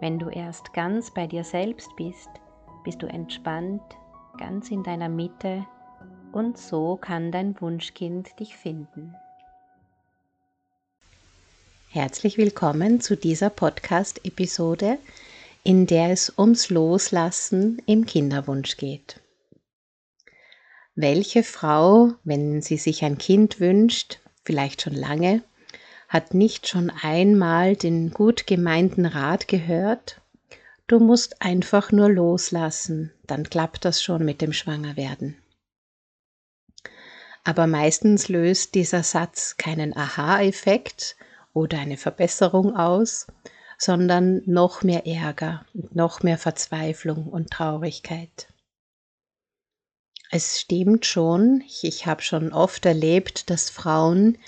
Wenn du erst ganz bei dir selbst bist, bist du entspannt, ganz in deiner Mitte und so kann dein Wunschkind dich finden. Herzlich willkommen zu dieser Podcast-Episode, in der es ums Loslassen im Kinderwunsch geht. Welche Frau, wenn sie sich ein Kind wünscht, vielleicht schon lange, hat nicht schon einmal den gut gemeinten Rat gehört, du musst einfach nur loslassen, dann klappt das schon mit dem Schwangerwerden. Aber meistens löst dieser Satz keinen Aha-Effekt oder eine Verbesserung aus, sondern noch mehr Ärger, noch mehr Verzweiflung und Traurigkeit. Es stimmt schon, ich habe schon oft erlebt, dass Frauen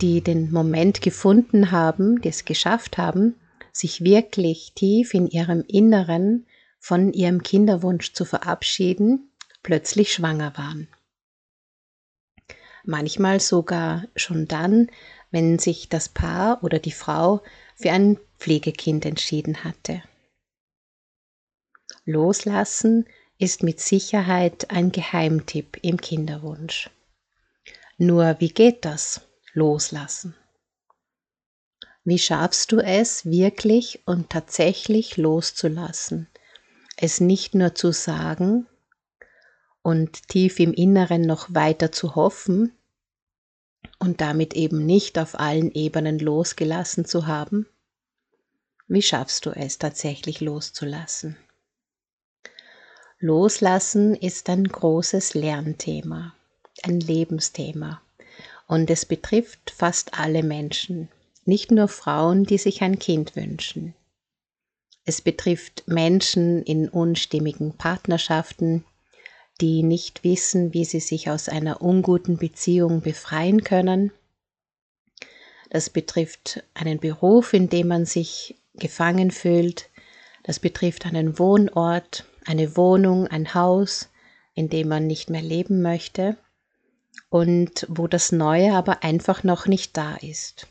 die den Moment gefunden haben, die es geschafft haben, sich wirklich tief in ihrem Inneren von ihrem Kinderwunsch zu verabschieden, plötzlich schwanger waren. Manchmal sogar schon dann, wenn sich das Paar oder die Frau für ein Pflegekind entschieden hatte. Loslassen ist mit Sicherheit ein Geheimtipp im Kinderwunsch. Nur wie geht das? Loslassen. Wie schaffst du es wirklich und tatsächlich loszulassen? Es nicht nur zu sagen und tief im Inneren noch weiter zu hoffen und damit eben nicht auf allen Ebenen losgelassen zu haben? Wie schaffst du es tatsächlich loszulassen? Loslassen ist ein großes Lernthema, ein Lebensthema. Und es betrifft fast alle Menschen, nicht nur Frauen, die sich ein Kind wünschen. Es betrifft Menschen in unstimmigen Partnerschaften, die nicht wissen, wie sie sich aus einer unguten Beziehung befreien können. Das betrifft einen Beruf, in dem man sich gefangen fühlt. Das betrifft einen Wohnort, eine Wohnung, ein Haus, in dem man nicht mehr leben möchte und wo das Neue aber einfach noch nicht da ist.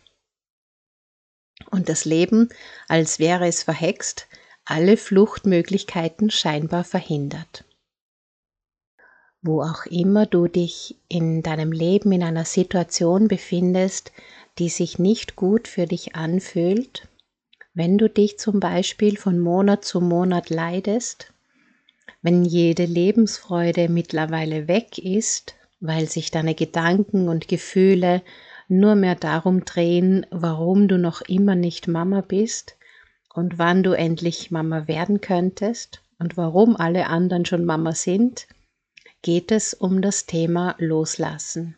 Und das Leben, als wäre es verhext, alle Fluchtmöglichkeiten scheinbar verhindert. Wo auch immer du dich in deinem Leben in einer Situation befindest, die sich nicht gut für dich anfühlt, wenn du dich zum Beispiel von Monat zu Monat leidest, wenn jede Lebensfreude mittlerweile weg ist weil sich deine Gedanken und Gefühle nur mehr darum drehen, warum du noch immer nicht Mama bist und wann du endlich Mama werden könntest und warum alle anderen schon Mama sind, geht es um das Thema Loslassen.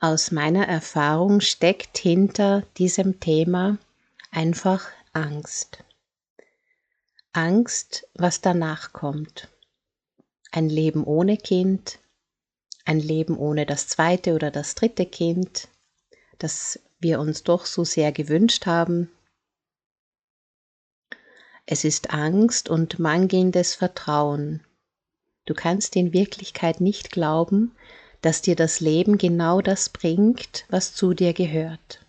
Aus meiner Erfahrung steckt hinter diesem Thema einfach Angst. Angst, was danach kommt ein Leben ohne Kind, ein Leben ohne das zweite oder das dritte Kind, das wir uns doch so sehr gewünscht haben. Es ist Angst und mangelndes Vertrauen. Du kannst in Wirklichkeit nicht glauben, dass dir das Leben genau das bringt, was zu dir gehört.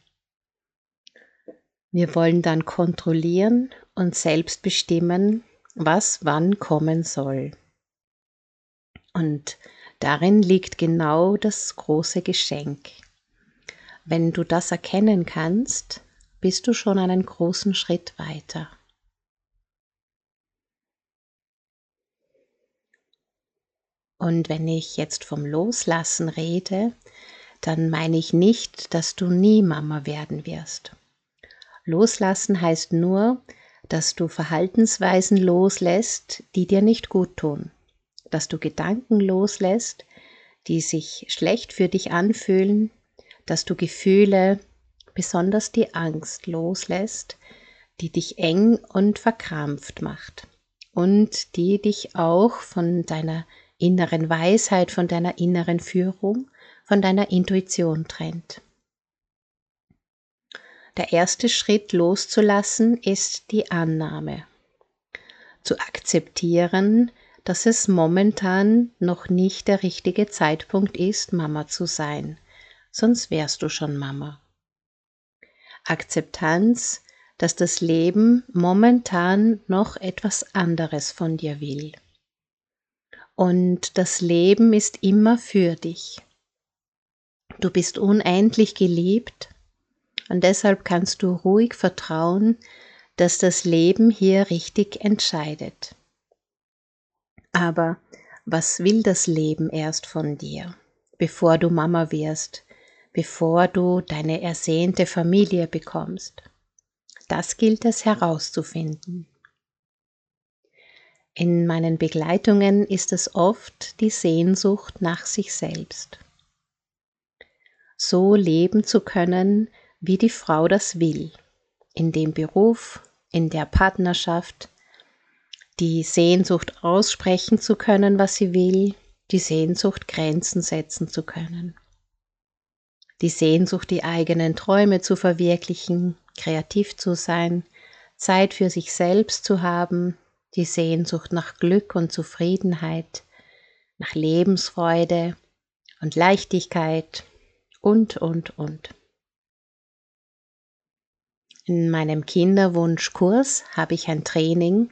Wir wollen dann kontrollieren und selbst bestimmen, was wann kommen soll. Und darin liegt genau das große Geschenk. Wenn du das erkennen kannst, bist du schon einen großen Schritt weiter. Und wenn ich jetzt vom Loslassen rede, dann meine ich nicht, dass du nie Mama werden wirst. Loslassen heißt nur, dass du Verhaltensweisen loslässt, die dir nicht gut tun dass du Gedanken loslässt, die sich schlecht für dich anfühlen, dass du Gefühle besonders die Angst loslässt, die dich eng und verkrampft macht und die dich auch von deiner inneren Weisheit, von deiner inneren Führung, von deiner Intuition trennt. Der erste Schritt loszulassen ist die Annahme. Zu akzeptieren, dass es momentan noch nicht der richtige Zeitpunkt ist, Mama zu sein, sonst wärst du schon Mama. Akzeptanz, dass das Leben momentan noch etwas anderes von dir will. Und das Leben ist immer für dich. Du bist unendlich geliebt und deshalb kannst du ruhig vertrauen, dass das Leben hier richtig entscheidet. Aber was will das Leben erst von dir, bevor du Mama wirst, bevor du deine ersehnte Familie bekommst? Das gilt es herauszufinden. In meinen Begleitungen ist es oft die Sehnsucht nach sich selbst. So leben zu können, wie die Frau das will, in dem Beruf, in der Partnerschaft, die Sehnsucht aussprechen zu können, was sie will, die Sehnsucht Grenzen setzen zu können, die Sehnsucht, die eigenen Träume zu verwirklichen, kreativ zu sein, Zeit für sich selbst zu haben, die Sehnsucht nach Glück und Zufriedenheit, nach Lebensfreude und Leichtigkeit und, und, und. In meinem Kinderwunschkurs habe ich ein Training,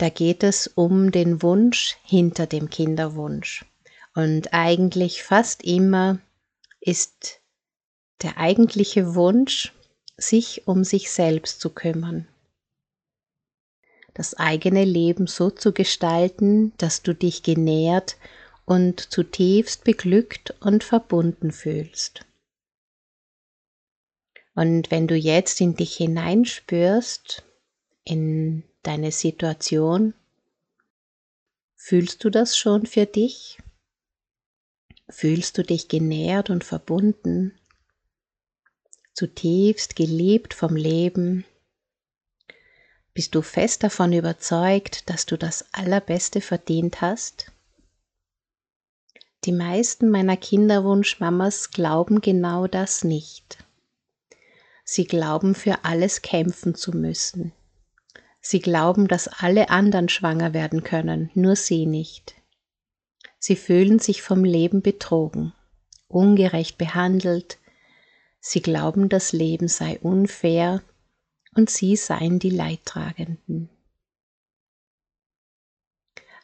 da geht es um den Wunsch hinter dem Kinderwunsch. Und eigentlich fast immer ist der eigentliche Wunsch, sich um sich selbst zu kümmern. Das eigene Leben so zu gestalten, dass du dich genährt und zutiefst beglückt und verbunden fühlst. Und wenn du jetzt in dich hineinspürst, in deine Situation, fühlst du das schon für dich? Fühlst du dich genährt und verbunden, zutiefst geliebt vom Leben? Bist du fest davon überzeugt, dass du das Allerbeste verdient hast? Die meisten meiner Kinderwunschmamas glauben genau das nicht. Sie glauben für alles kämpfen zu müssen. Sie glauben, dass alle anderen schwanger werden können, nur sie nicht. Sie fühlen sich vom Leben betrogen, ungerecht behandelt. Sie glauben, das Leben sei unfair und sie seien die Leidtragenden.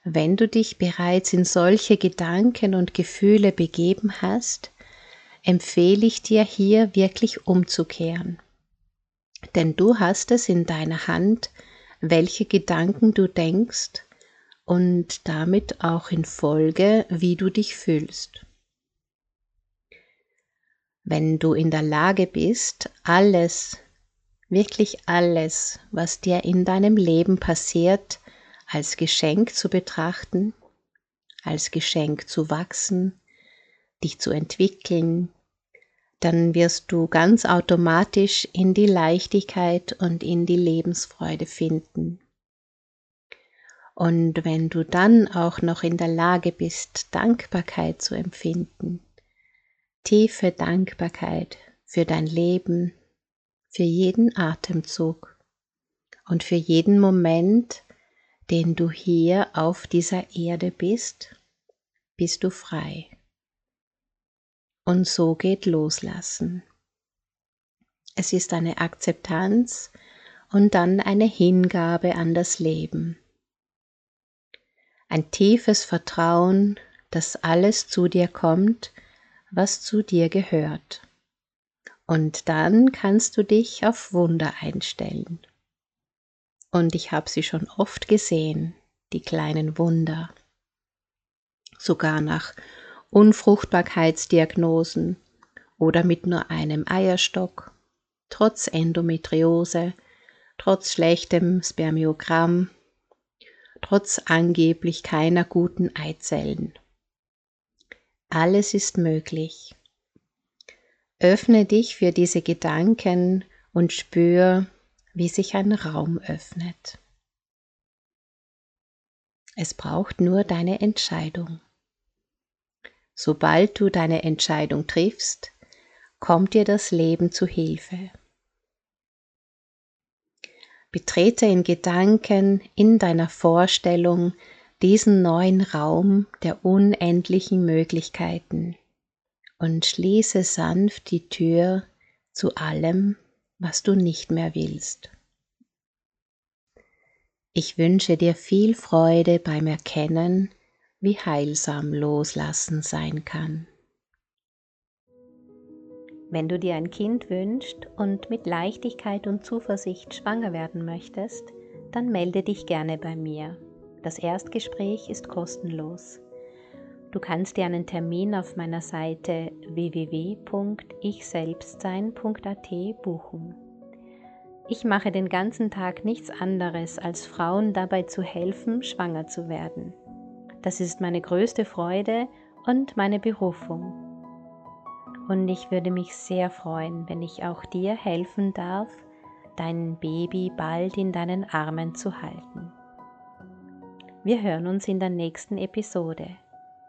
Wenn du dich bereits in solche Gedanken und Gefühle begeben hast, empfehle ich dir hier wirklich umzukehren. Denn du hast es in deiner Hand, welche Gedanken du denkst und damit auch in Folge, wie du dich fühlst. Wenn du in der Lage bist, alles, wirklich alles, was dir in deinem Leben passiert, als Geschenk zu betrachten, als Geschenk zu wachsen, dich zu entwickeln, dann wirst du ganz automatisch in die Leichtigkeit und in die Lebensfreude finden. Und wenn du dann auch noch in der Lage bist, Dankbarkeit zu empfinden, tiefe Dankbarkeit für dein Leben, für jeden Atemzug und für jeden Moment, den du hier auf dieser Erde bist, bist du frei. Und so geht Loslassen. Es ist eine Akzeptanz und dann eine Hingabe an das Leben. Ein tiefes Vertrauen, dass alles zu dir kommt, was zu dir gehört. Und dann kannst du dich auf Wunder einstellen. Und ich habe sie schon oft gesehen, die kleinen Wunder. Sogar nach Unfruchtbarkeitsdiagnosen oder mit nur einem Eierstock, trotz Endometriose, trotz schlechtem Spermiogramm, trotz angeblich keiner guten Eizellen. Alles ist möglich. Öffne dich für diese Gedanken und spür, wie sich ein Raum öffnet. Es braucht nur deine Entscheidung. Sobald du deine Entscheidung triffst, kommt dir das Leben zu Hilfe. Betrete in Gedanken, in deiner Vorstellung diesen neuen Raum der unendlichen Möglichkeiten und schließe sanft die Tür zu allem, was du nicht mehr willst. Ich wünsche dir viel Freude beim Erkennen, wie heilsam Loslassen sein kann. Wenn du dir ein Kind wünschst und mit Leichtigkeit und Zuversicht schwanger werden möchtest, dann melde dich gerne bei mir. Das Erstgespräch ist kostenlos. Du kannst dir einen Termin auf meiner Seite www.ichselbstsein.at buchen. Ich mache den ganzen Tag nichts anderes, als Frauen dabei zu helfen, schwanger zu werden. Das ist meine größte Freude und meine Berufung. Und ich würde mich sehr freuen, wenn ich auch dir helfen darf, dein Baby bald in deinen Armen zu halten. Wir hören uns in der nächsten Episode.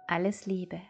Alles Liebe.